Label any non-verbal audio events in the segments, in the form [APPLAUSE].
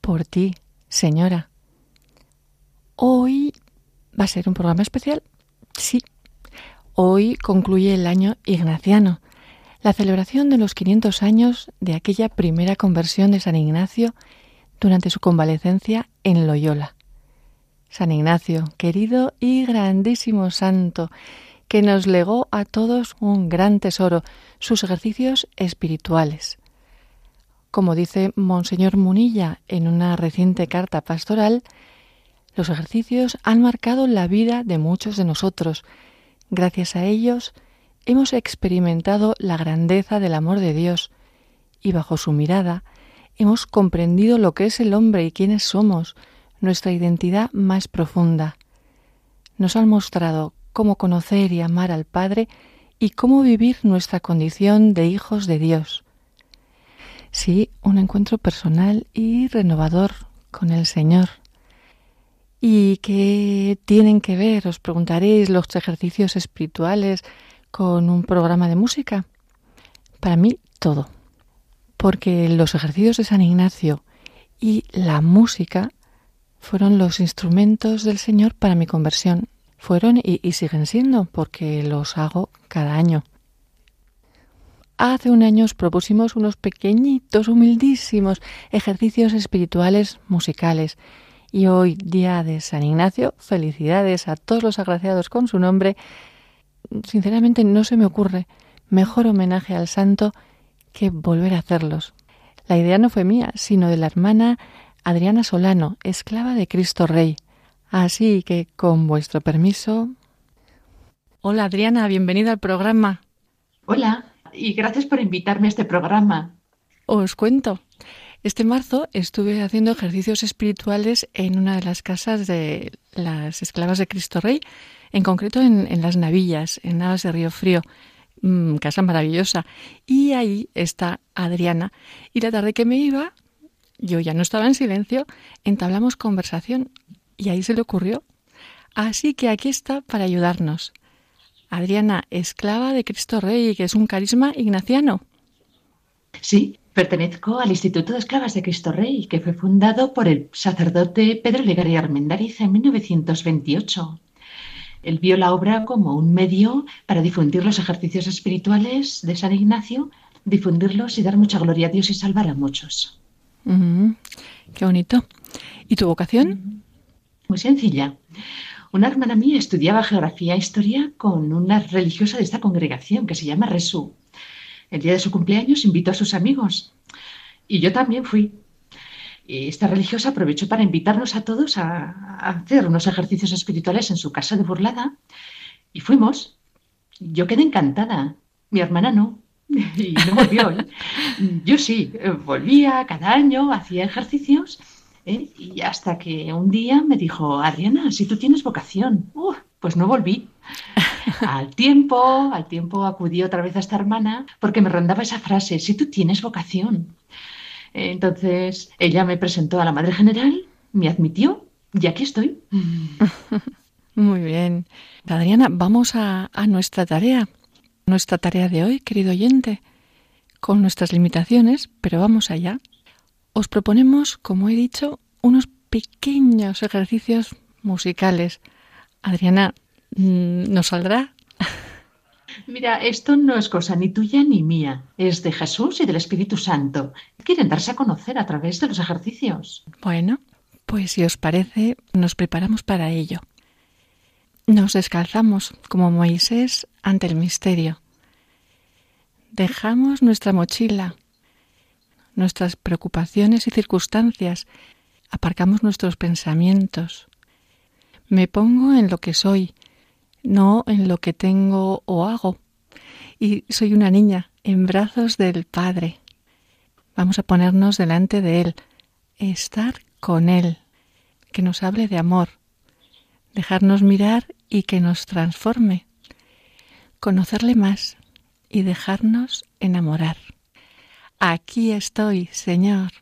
por ti, señora. Hoy va a ser un programa especial. Sí. Hoy concluye el año ignaciano, la celebración de los 500 años de aquella primera conversión de San Ignacio durante su convalecencia en Loyola. San Ignacio, querido y grandísimo santo, que nos legó a todos un gran tesoro, sus ejercicios espirituales. Como dice Monseñor Munilla en una reciente carta pastoral, los ejercicios han marcado la vida de muchos de nosotros. Gracias a ellos hemos experimentado la grandeza del amor de Dios y bajo su mirada hemos comprendido lo que es el hombre y quiénes somos, nuestra identidad más profunda. Nos han mostrado cómo conocer y amar al Padre y cómo vivir nuestra condición de hijos de Dios. Sí, un encuentro personal y renovador con el Señor. ¿Y qué tienen que ver, os preguntaréis, los ejercicios espirituales con un programa de música? Para mí, todo. Porque los ejercicios de San Ignacio y la música fueron los instrumentos del Señor para mi conversión. Fueron y, y siguen siendo, porque los hago cada año. Hace un año os propusimos unos pequeñitos, humildísimos ejercicios espirituales musicales. Y hoy, día de San Ignacio, felicidades a todos los agraciados con su nombre. Sinceramente no se me ocurre mejor homenaje al santo que volver a hacerlos. La idea no fue mía, sino de la hermana Adriana Solano, esclava de Cristo Rey. Así que, con vuestro permiso. Hola Adriana, bienvenida al programa. Hola, y gracias por invitarme a este programa. Os cuento. Este marzo estuve haciendo ejercicios espirituales en una de las casas de las esclavas de Cristo Rey, en concreto en, Las Navillas, en Navas de Río Frío. Mm, casa maravillosa. Y ahí está Adriana. Y la tarde que me iba, yo ya no estaba en silencio, entablamos conversación. Y ahí se le ocurrió. Así que aquí está para ayudarnos. Adriana, esclava de Cristo Rey, que es un carisma ignaciano. Sí, pertenezco al Instituto de Esclavas de Cristo Rey, que fue fundado por el sacerdote Pedro Legaria Armendariz en 1928. Él vio la obra como un medio para difundir los ejercicios espirituales de San Ignacio, difundirlos y dar mucha gloria a Dios y salvar a muchos. qué bonito. ¿Y tu vocación? Muy sencilla. Una hermana mía estudiaba geografía e historia con una religiosa de esta congregación que se llama Resú. El día de su cumpleaños invitó a sus amigos y yo también fui. Esta religiosa aprovechó para invitarnos a todos a, hacer unos ejercicios espirituales en su casa de burlada y fuimos. Yo quedé encantada, mi hermana no. [LAUGHS] Y no volvió. Yo sí, volvía cada año, hacía ejercicios ¿eh? Y hasta que un día me dijo, Adriana, si tú tienes vocación, pues no volví. [LAUGHS] Al tiempo, al tiempo acudí otra vez a esta hermana porque me rondaba esa frase, si tú tienes vocación. Entonces ella me presentó a la Madre General, me admitió y aquí estoy. [LAUGHS] Muy bien. Adriana, vamos a, a nuestra tarea. Nuestra tarea de hoy, querido oyente, con nuestras limitaciones, pero vamos allá os proponemos, como he dicho, unos pequeños ejercicios musicales. Adriana, mm, ¿nos saldrá? [LAUGHS] Mira, esto no es cosa ni tuya ni mía, es de Jesús y del Espíritu Santo. Quieren darse a conocer a través de los ejercicios. Bueno, pues si os parece, nos preparamos para ello. Nos descalzamos como Moisés ante el misterio. Dejamos nuestra mochila, nuestras preocupaciones y circunstancias, aparcamos nuestros pensamientos. Me pongo en lo que soy, no en lo que tengo o hago. Y soy una niña en brazos del Padre. Vamos a ponernos delante de Él, estar con Él, que nos hable de amor, dejarnos mirar y que nos transforme, conocerle más y dejarnos enamorar. Aquí estoy, Señor.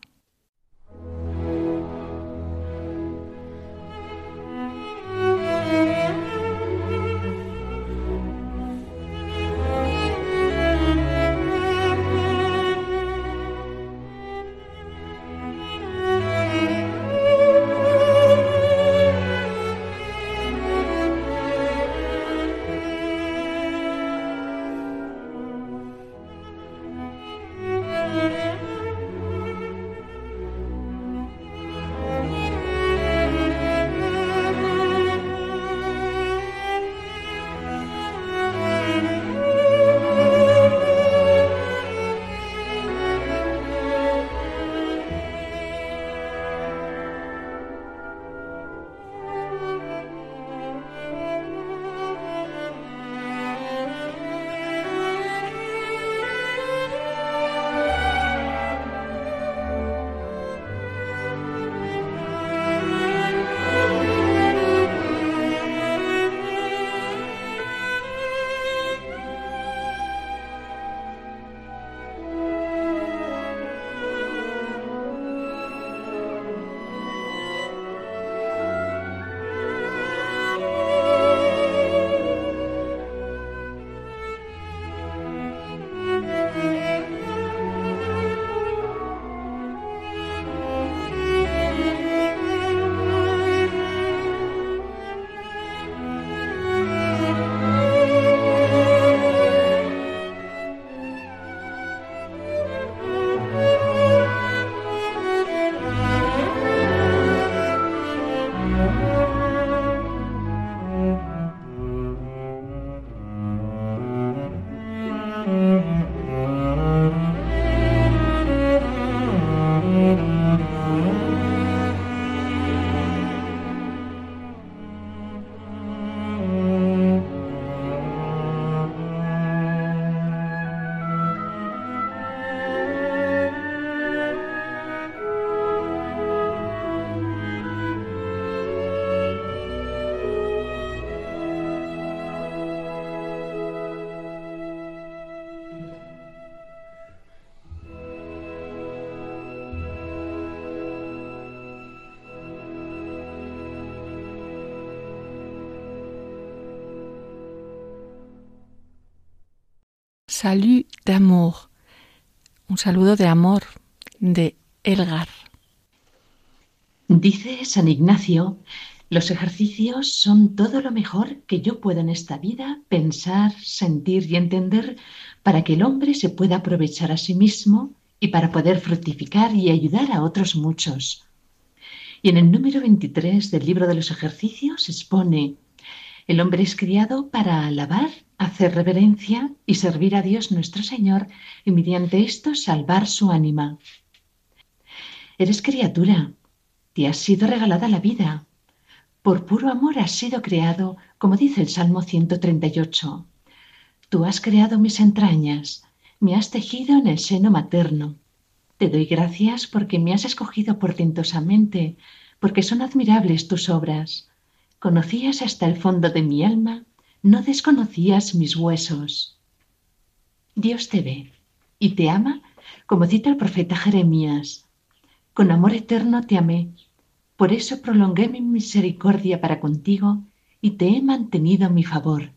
Salut d'amour. Un saludo de amor de Elgar. Dice San Ignacio, los ejercicios son todo lo mejor que yo puedo en esta vida pensar, sentir y entender para que el hombre se pueda aprovechar a sí mismo y para poder fructificar y ayudar a otros muchos. Y en el número 23 del libro de los ejercicios expone, el hombre es criado para alabar hacer reverencia y servir a Dios nuestro Señor y mediante esto salvar su ánima. Eres criatura, te has sido regalada la vida. Por puro amor has sido creado, como dice el Salmo 138. Tú has creado mis entrañas, me has tejido en el seno materno. Te doy gracias porque me has escogido portentosamente, porque son admirables tus obras. Conocías hasta el fondo de mi alma no desconocías mis huesos. Dios te ve y te ama, como cita el profeta Jeremías. Con amor eterno te amé, por eso prolongué mi misericordia para contigo y te he mantenido mi favor.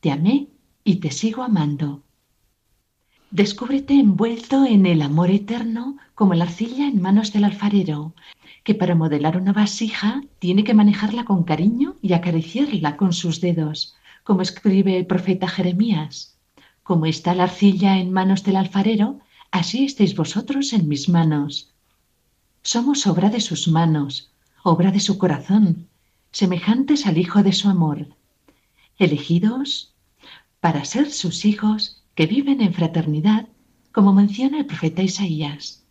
Te amé y te sigo amando. Descúbrete envuelto en el amor eterno como la arcilla en manos del alfarero, que para modelar una vasija tiene que manejarla con cariño y acariciarla con sus dedos, como escribe el profeta Jeremías. Como está la arcilla en manos del alfarero, así estéis vosotros en mis manos. Somos obra de sus manos, obra de su corazón, semejantes al Hijo de su amor, elegidos para ser sus hijos que viven en fraternidad, como menciona el profeta Isaías.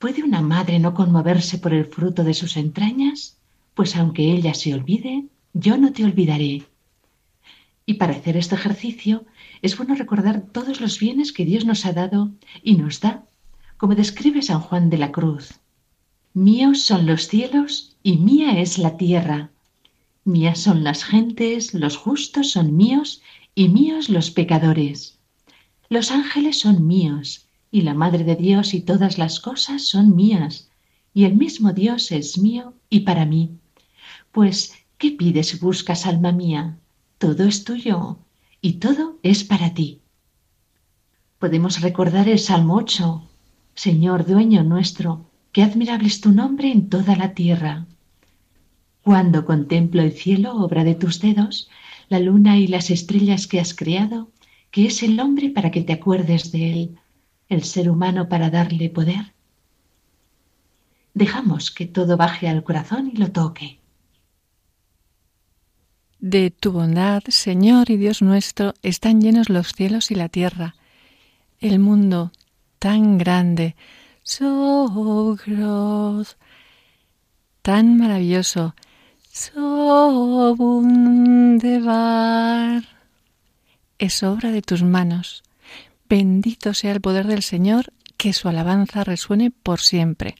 ¿Puede una madre no conmoverse por el fruto de sus entrañas? Pues aunque ella se olvide, yo no te olvidaré. Y para hacer este ejercicio es bueno recordar todos los bienes que Dios nos ha dado y nos da, como describe San Juan de la Cruz. Míos son los cielos y mía es la tierra. Mías son las gentes, los justos son míos y míos los pecadores. Los ángeles son míos y la Madre de Dios y todas las cosas son mías y el mismo Dios es mío y para mí. Pues, ¿qué pides y buscas, alma mía? Todo es tuyo y todo es para ti. Podemos recordar el Salmo 8. Señor, dueño nuestro, qué admirable es tu nombre en toda la tierra. Cuando contemplo el cielo, obra de tus dedos, la luna y las estrellas que has creado, que es el hombre para que te acuerdes de él, el ser humano para darle poder. Dejamos que todo baje al corazón y lo toque. De tu bondad, Señor y Dios nuestro, están llenos los cielos y la tierra el mundo tan grande, so groß, tan maravilloso, so wunderbar. Es obra de tus manos. Bendito sea el poder del Señor, que su alabanza resuene por siempre.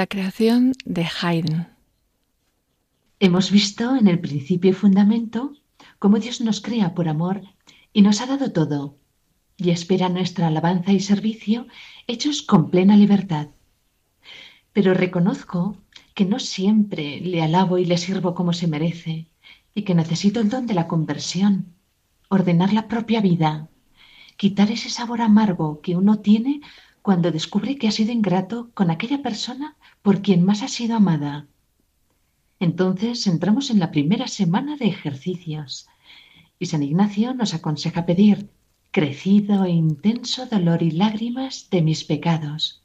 La creación de Haydn. Hemos visto en el principio y fundamento cómo Dios nos crea por amor y nos ha dado todo, y espera nuestra alabanza y servicio hechos con plena libertad. Pero reconozco que no siempre le alabo y le sirvo como se merece, y que necesito el don de la conversión, ordenar la propia vida, quitar ese sabor amargo que uno tiene cuando descubre que ha sido ingrato con aquella persona por quien más ha sido amada. Entonces entramos en la primera semana de ejercicios y San Ignacio nos aconseja pedir crecido e intenso dolor y lágrimas de mis pecados.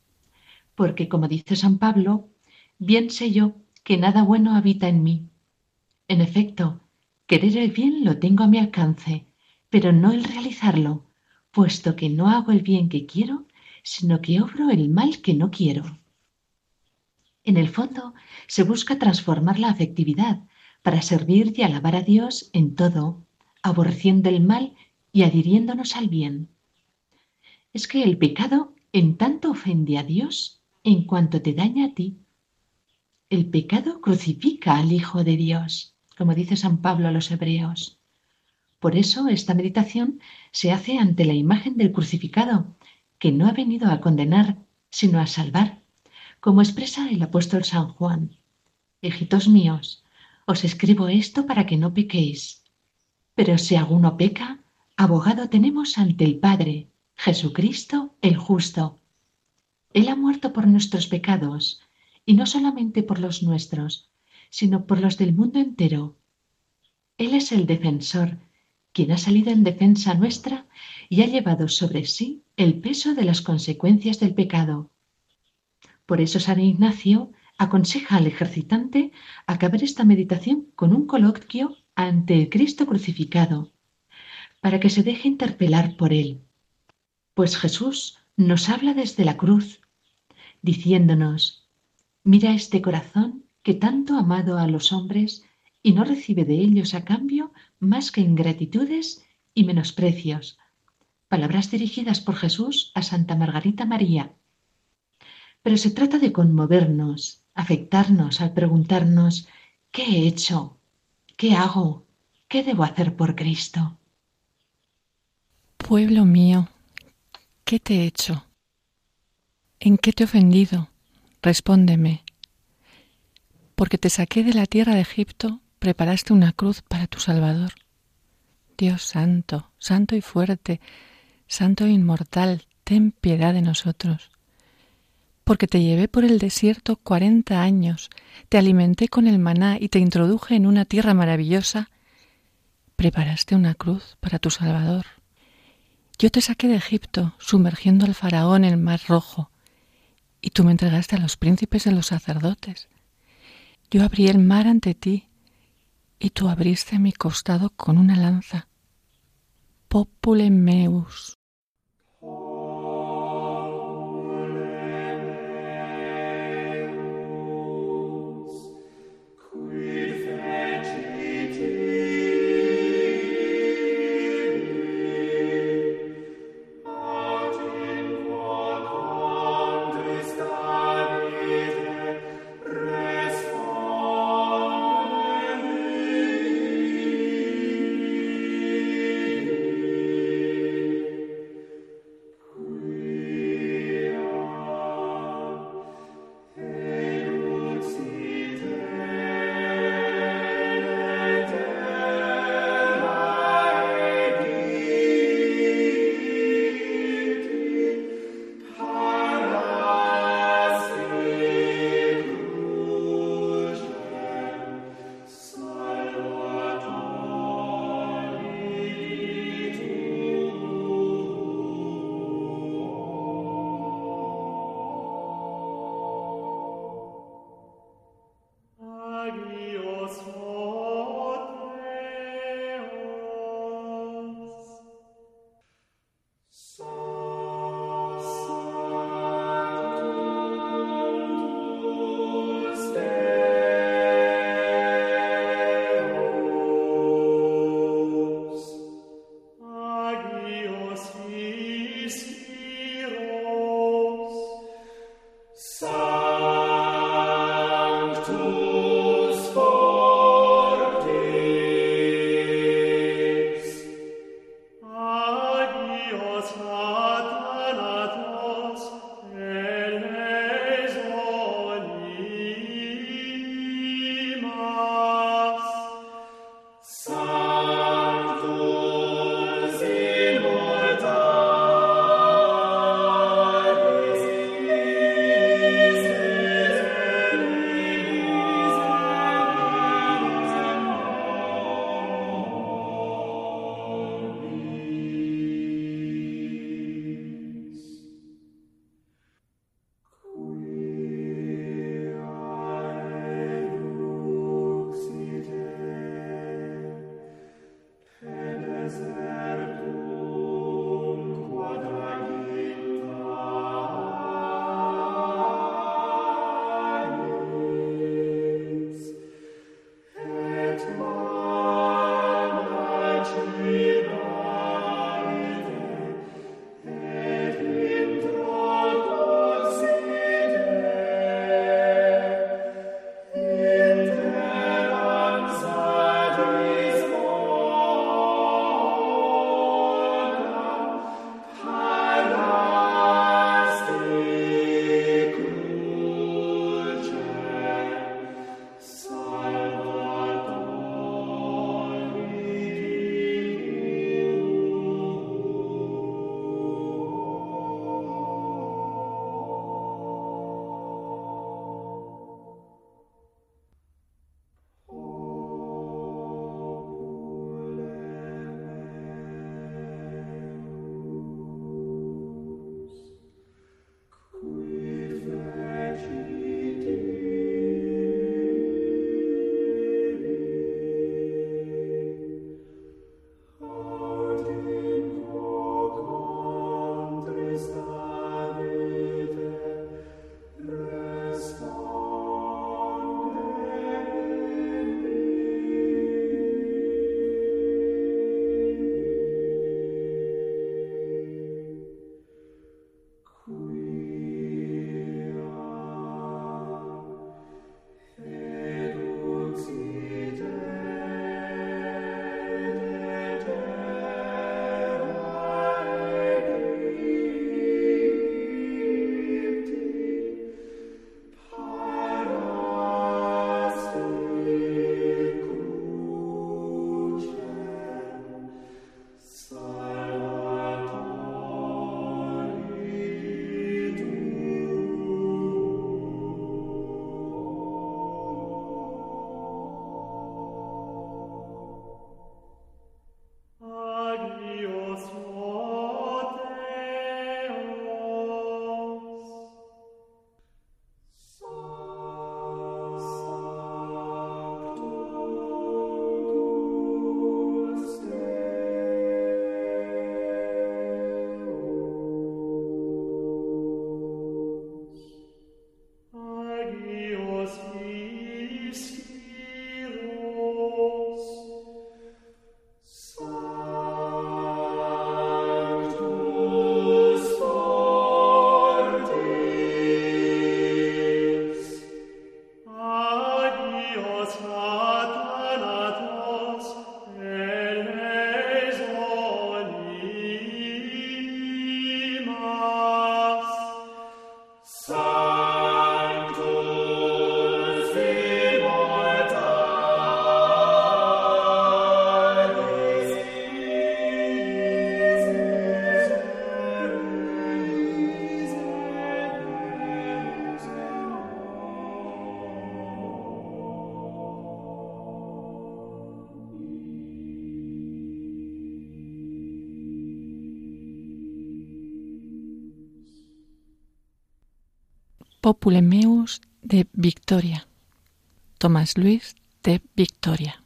Porque, como dice San Pablo, bien sé yo que nada bueno habita en mí. En efecto, querer el bien lo tengo a mi alcance, pero no el realizarlo, puesto que no hago el bien que quiero, sino que obro el mal que no quiero. En el fondo, se busca transformar la afectividad para servir y alabar a Dios en todo, aborreciendo el mal y adhiriéndonos al bien. Es que el pecado en tanto ofende a Dios en cuanto te daña a ti. El pecado crucifica al Hijo de Dios, como dice San Pablo a los hebreos. Por eso esta meditación se hace ante la imagen del crucificado, que no ha venido a condenar, sino a salvar, como expresa el apóstol San Juan. Hijitos míos, os escribo esto para que no pequéis. Pero si alguno peca, abogado tenemos ante el Padre, Jesucristo el justo. Él ha muerto por nuestros pecados, y no solamente por los nuestros, sino por los del mundo entero. Él es el defensor, quien ha salido en defensa nuestra y ha llevado sobre sí el peso de las consecuencias del pecado. Por eso San Ignacio aconseja al ejercitante acabar esta meditación con un coloquio ante el Cristo crucificado, para que se deje interpelar por él. Pues Jesús nos habla desde la cruz, diciéndonos, mira este corazón que tanto ha amado a los hombres y no recibe de ellos a cambio más que ingratitudes y menosprecios. Palabras dirigidas por Jesús a Santa Margarita María. Pero se trata de conmovernos, afectarnos al preguntarnos, ¿qué he hecho? ¿Qué hago? ¿Qué debo hacer por Cristo? Pueblo mío, ¿qué te he hecho? ¿En qué te he ofendido? Respóndeme. Porque te saqué de la tierra de Egipto, preparaste una cruz para tu Salvador. Dios santo, santo y fuerte, santo e inmortal, ten piedad de nosotros porque te llevé por el desierto cuarenta años, te alimenté con el maná y te introduje en una tierra maravillosa, preparaste una cruz para tu Salvador. Yo te saqué de Egipto, sumergiendo al faraón en el mar rojo, y tú me entregaste a los príncipes de los sacerdotes. Yo abrí el mar ante ti, y tú abriste mi costado con una lanza. Popule meus. Populemeus de Victoria. Tomás Luis de Victoria.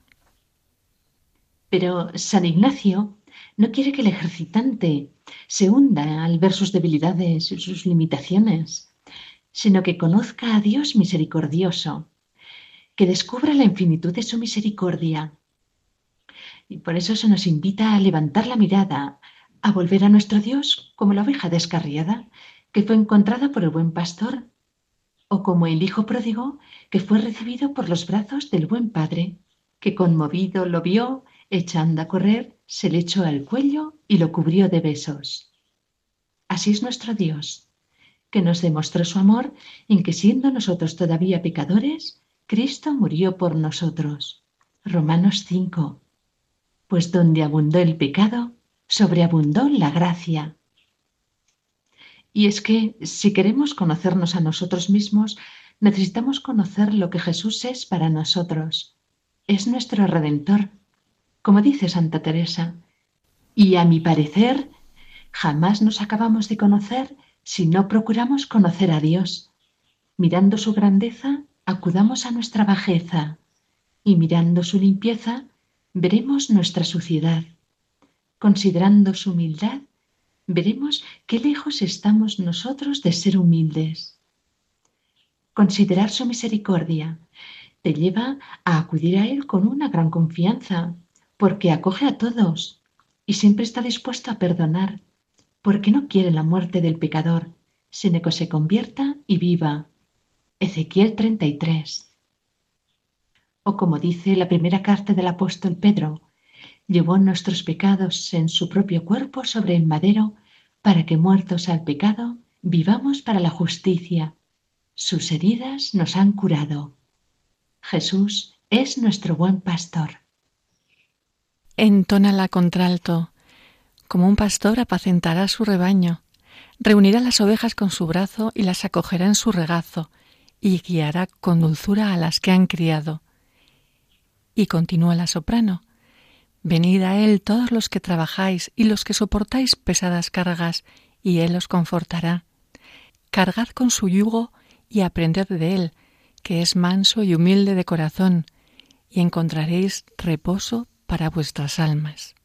Pero San Ignacio no quiere que el ejercitante se hunda al ver sus debilidades y sus limitaciones, sino que conozca a Dios misericordioso, que descubra la infinitud de su misericordia. Y por eso se nos invita a levantar la mirada, a volver a nuestro Dios como la oveja descarriada que fue encontrada por el buen pastor, o como el hijo pródigo que fue recibido por los brazos del buen padre, que conmovido lo vio echando a correr se le echó al cuello y lo cubrió de besos. Así es nuestro Dios, que nos demostró su amor en que siendo nosotros todavía pecadores, Cristo murió por nosotros. Romanos 5. Pues donde abundó el pecado, sobreabundó la gracia. Y es que si queremos conocernos a nosotros mismos, necesitamos conocer lo que Jesús es para nosotros. Es nuestro Redentor, como dice Santa Teresa. Y a mi parecer, jamás nos acabamos de conocer si no procuramos conocer a Dios. Mirando su grandeza, acudamos a nuestra bajeza, y mirando su limpieza, veremos nuestra suciedad. Considerando su humildad, veremos qué lejos estamos nosotros de ser humildes. Considerar su misericordia te lleva a acudir a Él con una gran confianza, porque acoge a todos y siempre está dispuesto a perdonar, porque no quiere la muerte del pecador, sino que se convierta y viva. Ezequiel 33. O como dice la primera carta del apóstol Pedro, llevó nuestros pecados en su propio cuerpo sobre el madero, para que muertos al pecado, vivamos para la justicia. Sus heridas nos han curado. Jesús es nuestro buen pastor entona la contralto. Como un pastor apacentará su rebaño, reunirá las ovejas con su brazo y las acogerá en su regazo, y guiará con dulzura a las que han criado. Y continúa la soprano. Venid a él todos los que trabajáis y los que soportáis pesadas cargas, y él os confortará. Cargad con su yugo y aprended de él, que es manso y humilde de corazón, y encontraréis reposo para vuestras almas.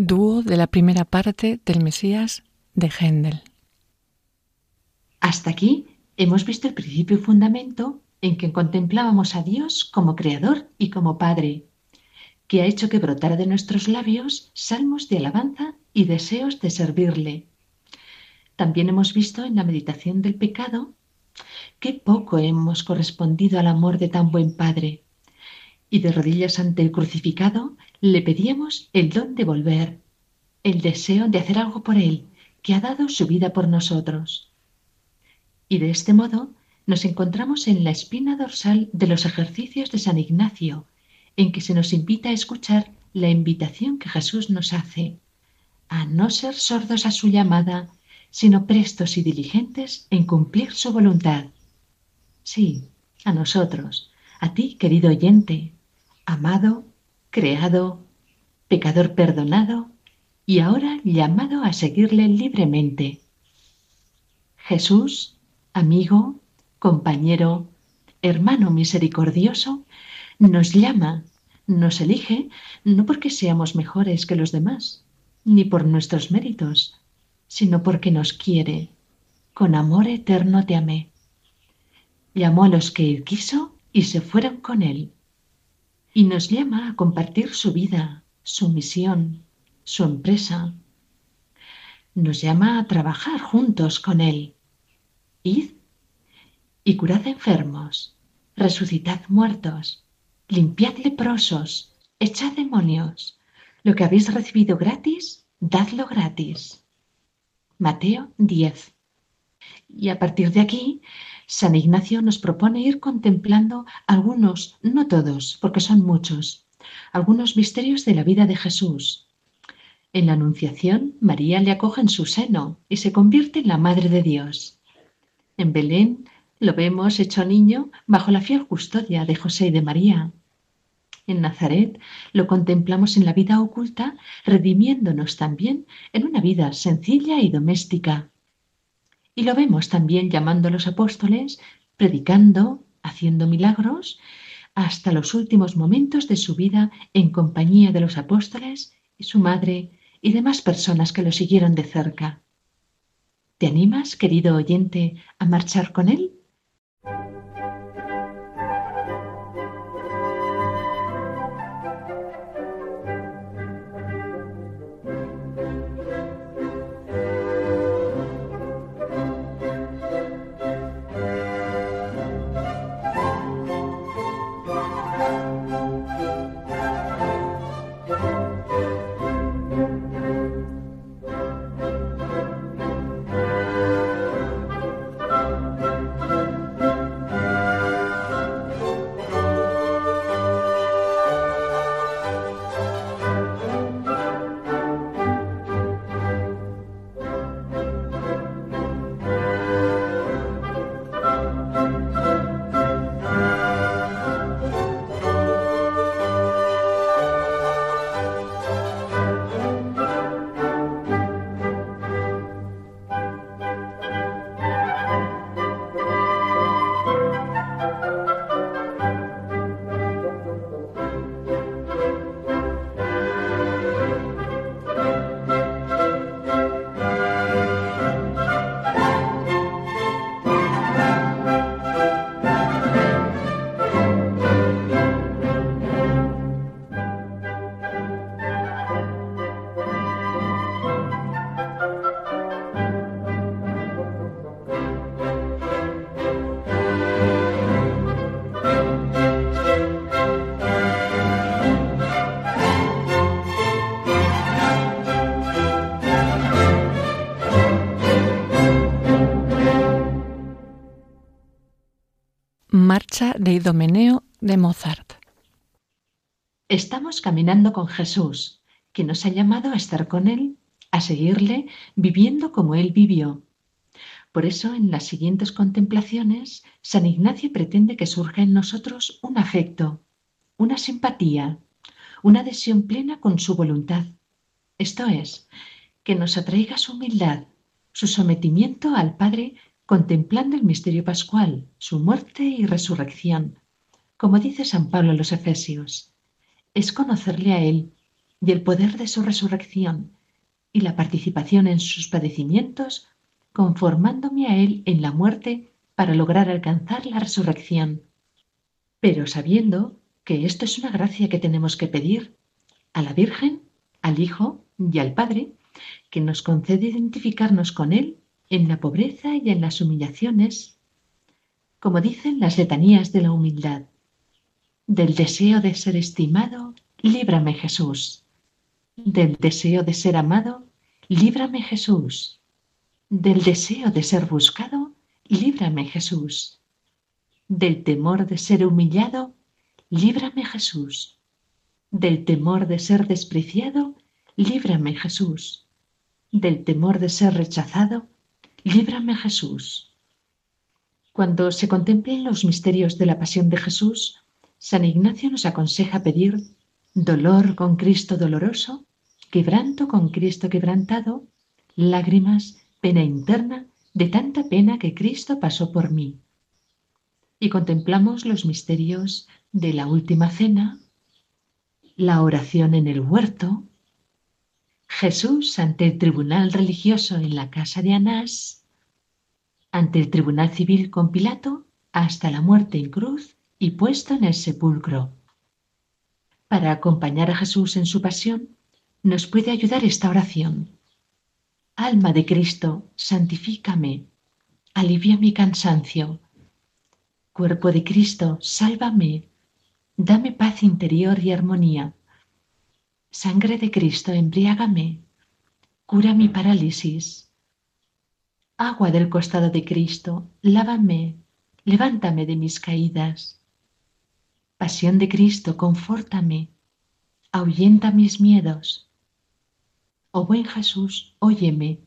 Dúo de la primera parte del Mesías de Händel. Hasta aquí hemos visto el principio y fundamento en que contemplábamos a Dios como Creador y como Padre, que ha hecho que brotara de nuestros labios salmos de alabanza y deseos de servirle. También hemos visto en la meditación del pecado qué poco hemos correspondido al amor de tan buen Padre. Y de rodillas ante el crucificado le pedíamos el don de volver, el deseo de hacer algo por Él, que ha dado su vida por nosotros. Y de este modo nos encontramos en la espina dorsal de los ejercicios de San Ignacio, en que se nos invita a escuchar la invitación que Jesús nos hace, a no ser sordos a su llamada, sino prestos y diligentes en cumplir su voluntad. Sí, a nosotros, a ti, querido oyente, amado, creado, pecador perdonado y ahora llamado a seguirle libremente. Jesús, amigo, compañero, hermano misericordioso, nos llama, nos elige, no porque seamos mejores que los demás, ni por nuestros méritos, sino porque nos quiere. Con amor eterno te amé. Llamó a los que él quiso y se fueron con él. Y nos llama a compartir su vida, su misión, su empresa. Nos llama a trabajar juntos con él. Id y curad enfermos, resucitad muertos, limpiad leprosos, echad demonios. Lo que habéis recibido gratis, dadlo gratis. Mateo 10. Y a partir de aquí, San Ignacio nos propone ir contemplando algunos, no todos, porque son muchos, algunos misterios de la vida de Jesús. En la Anunciación, María le acoge en su seno y se convierte en la Madre de Dios. En Belén lo vemos hecho niño bajo la fiel custodia de José y de María. En Nazaret lo contemplamos en la vida oculta, redimiéndonos también en una vida sencilla y doméstica. Y lo vemos también llamando a los apóstoles, predicando, haciendo milagros, hasta los últimos momentos de su vida en compañía de los apóstoles y su madre y demás personas que lo siguieron de cerca. ¿Te animas, querido oyente, a marchar con él? Idomeneo de Mozart. Estamos caminando con Jesús, que nos ha llamado a estar con Él, a seguirle, viviendo como Él vivió. Por eso, en las siguientes contemplaciones, San Ignacio pretende que surja en nosotros un afecto, una simpatía, una adhesión plena con su voluntad. Esto es, que nos atraiga su humildad, su sometimiento al Padre contemplando el misterio pascual, su muerte y resurrección. Como dice San Pablo a los Efesios, es conocerle a Él y el poder de su resurrección y la participación en sus padecimientos, conformándome a Él en la muerte para lograr alcanzar la resurrección. Pero sabiendo que esto es una gracia que tenemos que pedir a la Virgen, al Hijo y al Padre, que nos concede identificarnos con Él en la pobreza y en las humillaciones, como dicen las letanías de la humildad. Del deseo de ser estimado, líbrame Jesús. Del deseo de ser amado, líbrame Jesús. Del deseo de ser buscado, líbrame Jesús. Del temor de ser humillado, líbrame Jesús. Del temor de ser despreciado, líbrame Jesús. Del temor de ser rechazado, líbrame Jesús. Cuando se contemplen los misterios de la pasión de Jesús, San Ignacio nos aconseja pedir dolor con Cristo doloroso, quebranto con Cristo quebrantado, lágrimas, pena interna de tanta pena que Cristo pasó por mí. Y contemplamos los misterios de la última cena, la oración en el huerto, Jesús ante el tribunal religioso en la casa de Anás, ante el tribunal civil con Pilato, hasta la muerte en cruz y puesto en el sepulcro. Para acompañar a Jesús en su pasión, nos puede ayudar esta oración. Alma de Cristo, santifícame, alivia mi cansancio. Cuerpo de Cristo, sálvame, dame paz interior y armonía. Sangre de Cristo, embriágame, cura mi parálisis. Agua del costado de Cristo, lávame, levántame de mis caídas. Pasión de Cristo, confórtame, ahuyenta mis miedos. Oh buen Jesús, óyeme,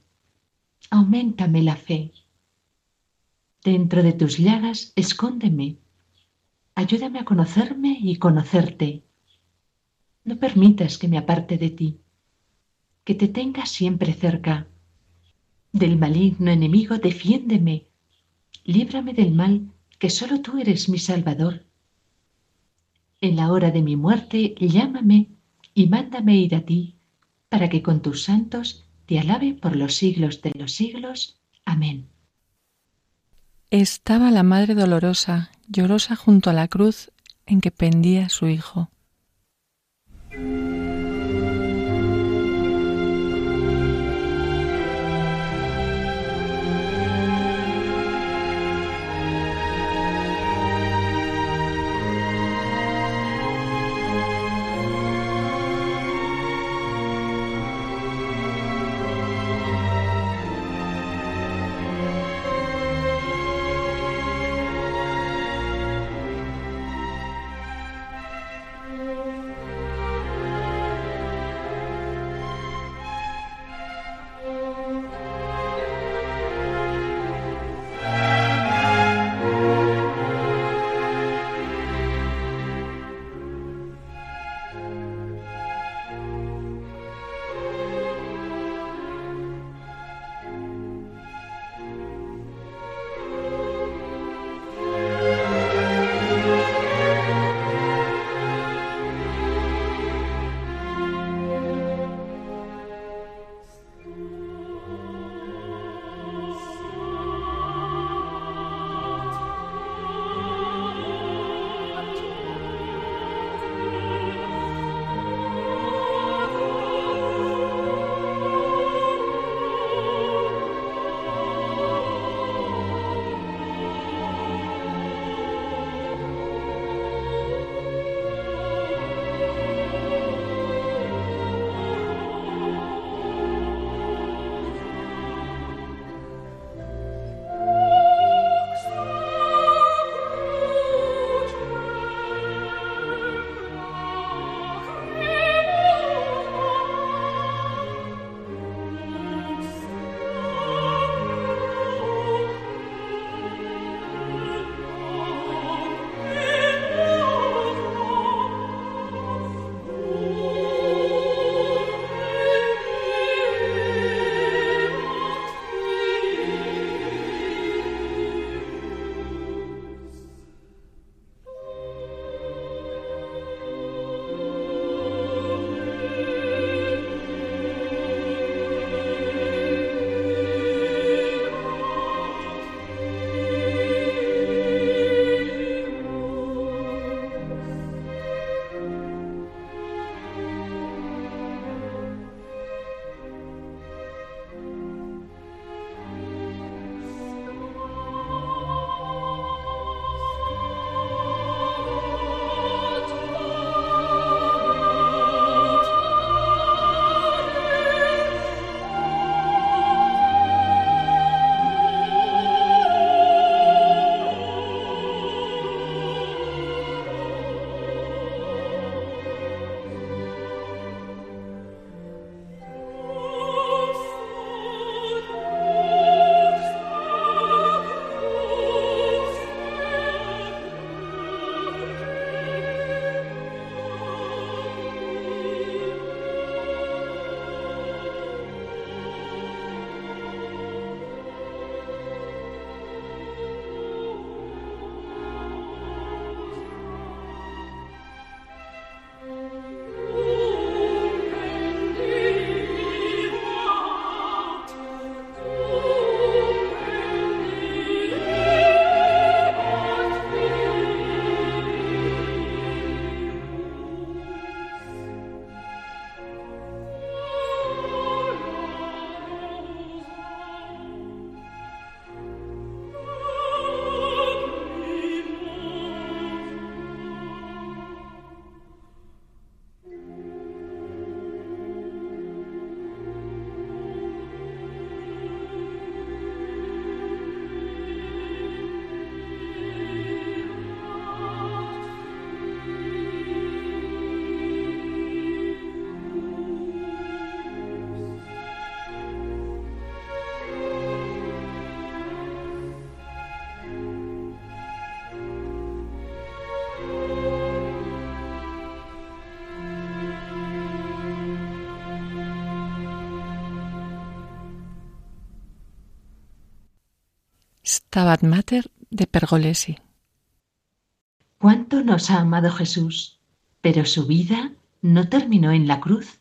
aumentame la fe. Dentro de tus llagas, escóndeme. Ayúdame a conocerme y conocerte. No permitas que me aparte de ti, que te tenga siempre cerca. Del maligno enemigo, defiéndeme. Líbrame del mal, que solo tú eres mi Salvador en la hora de mi muerte, llámame y mándame ir a ti, para que con tus santos te alabe por los siglos de los siglos. Amén. Estaba la Madre Dolorosa, llorosa junto a la cruz en que pendía su Hijo. Stabat Mater de Pergolesi. ¿Cuánto nos ha amado Jesús? Pero su vida no terminó en la cruz.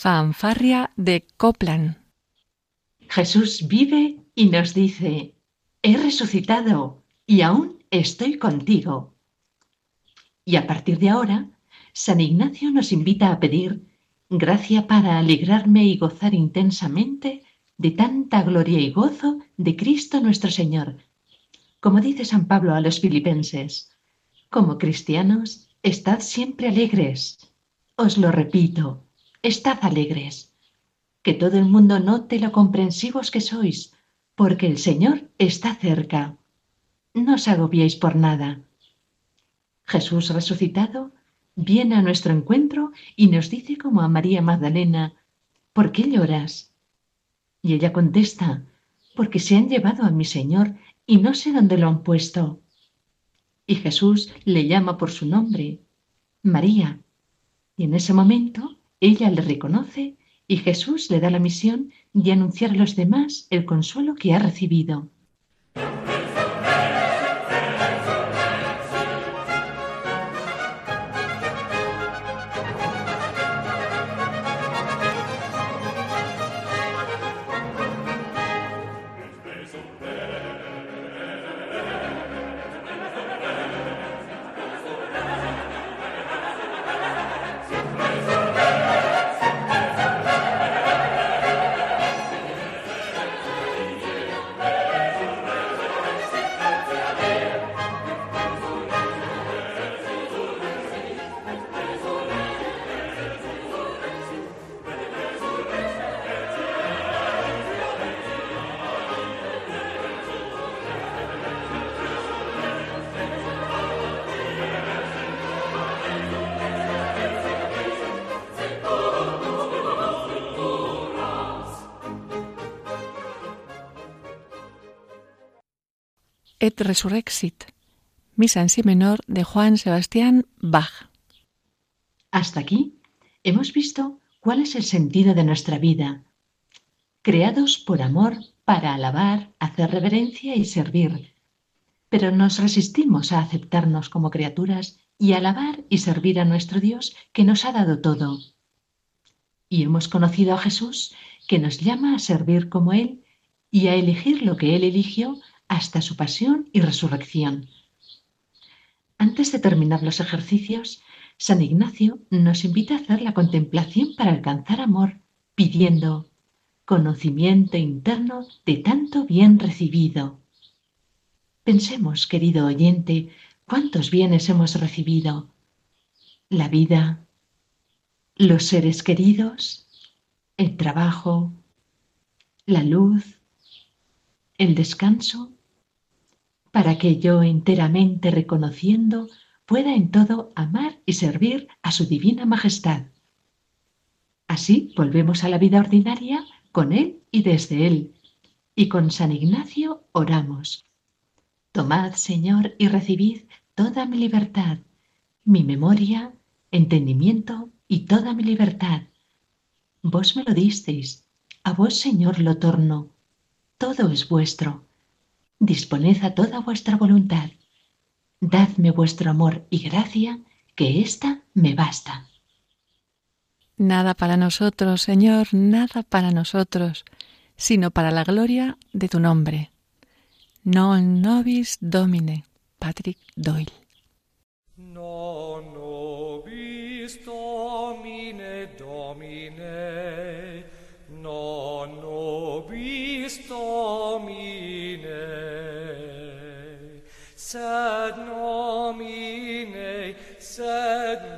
Fanfarria de Copland. Jesús vive y nos dice, he resucitado y aún estoy contigo. Y a partir de ahora, San Ignacio nos invita a pedir gracia para alegrarme y gozar intensamente de tanta gloria y gozo de Cristo nuestro Señor. Como dice San Pablo a los filipenses, como cristianos, estad siempre alegres. Os lo repito, Estad alegres, que todo el mundo note lo comprensivos que sois, porque el Señor está cerca. No os agobiéis por nada. Jesús resucitado viene a nuestro encuentro y nos dice como a María Magdalena, ¿por qué lloras? Y ella contesta, porque se han llevado a mi Señor y no sé dónde lo han puesto. Y Jesús le llama por su nombre, María. Y en ese momento ella le reconoce y Jesús le da la misión de anunciar a los demás el consuelo que ha recibido. Resurrexit, misa en si menor de Juan Sebastián Bach. Hasta aquí hemos visto cuál es el sentido de nuestra vida, creados por amor para alabar, hacer reverencia y servir. Pero nos resistimos a aceptarnos como criaturas y alabar y servir a nuestro Dios que nos ha dado todo. Y hemos conocido a Jesús que nos llama a servir como Él y a elegir lo que Él eligió hasta su pasión y resurrección. Antes de terminar los ejercicios, San Ignacio nos invita a hacer la contemplación para alcanzar amor, pidiendo conocimiento interno de tanto bien recibido. Pensemos, querido oyente, cuántos bienes hemos recibido. La vida, los seres queridos, el trabajo, la luz, el descanso, para que yo enteramente reconociendo pueda en todo amar y servir a su divina majestad. Así volvemos a la vida ordinaria con Él y desde Él. Y con San Ignacio oramos. Tomad, Señor, y recibid toda mi libertad, mi memoria, entendimiento y toda mi libertad. Vos me lo disteis, a vos, Señor, lo torno. Todo es vuestro. Disponed a toda vuestra voluntad. Dadme vuestro amor y gracia, que ésta me basta. Nada para nosotros, Señor, nada para nosotros, sino para la gloria de tu nombre. Non nobis Domine, Patrick Doyle. Non nobis Domine, Domine, non nobis Domine, sed nomine sed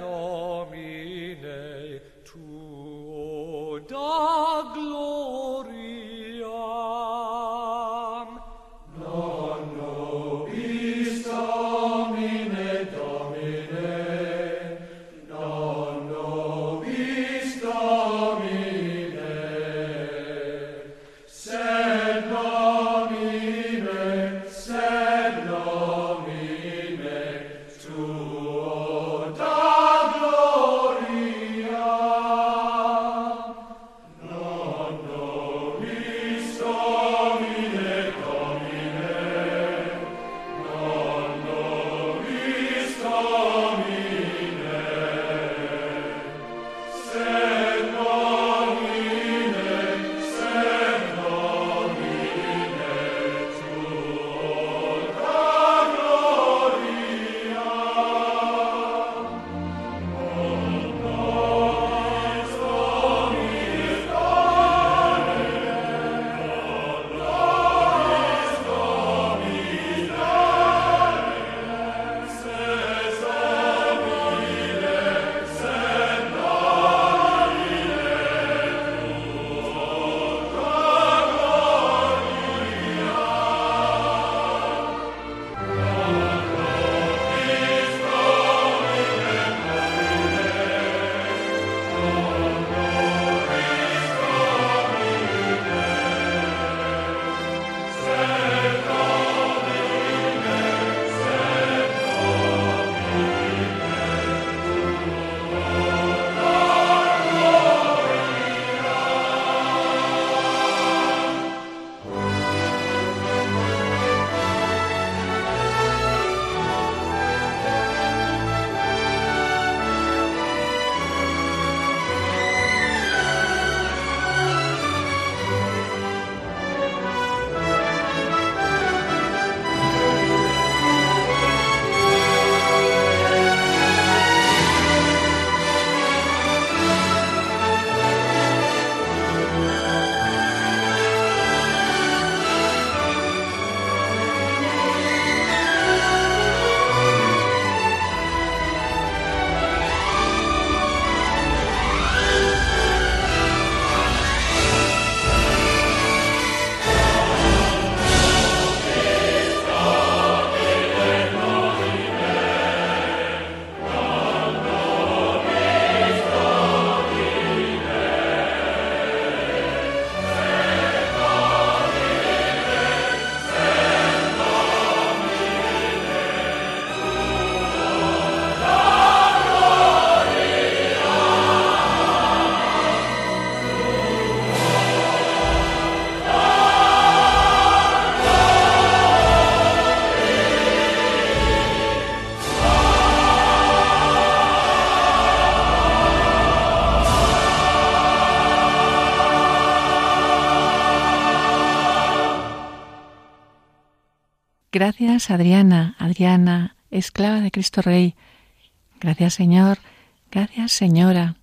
Gracias, Adriana, Adriana, esclava de Cristo Rey. Gracias, Señor. Gracias, Señora.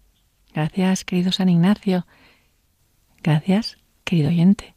Gracias, querido San Ignacio. Gracias, querido oyente.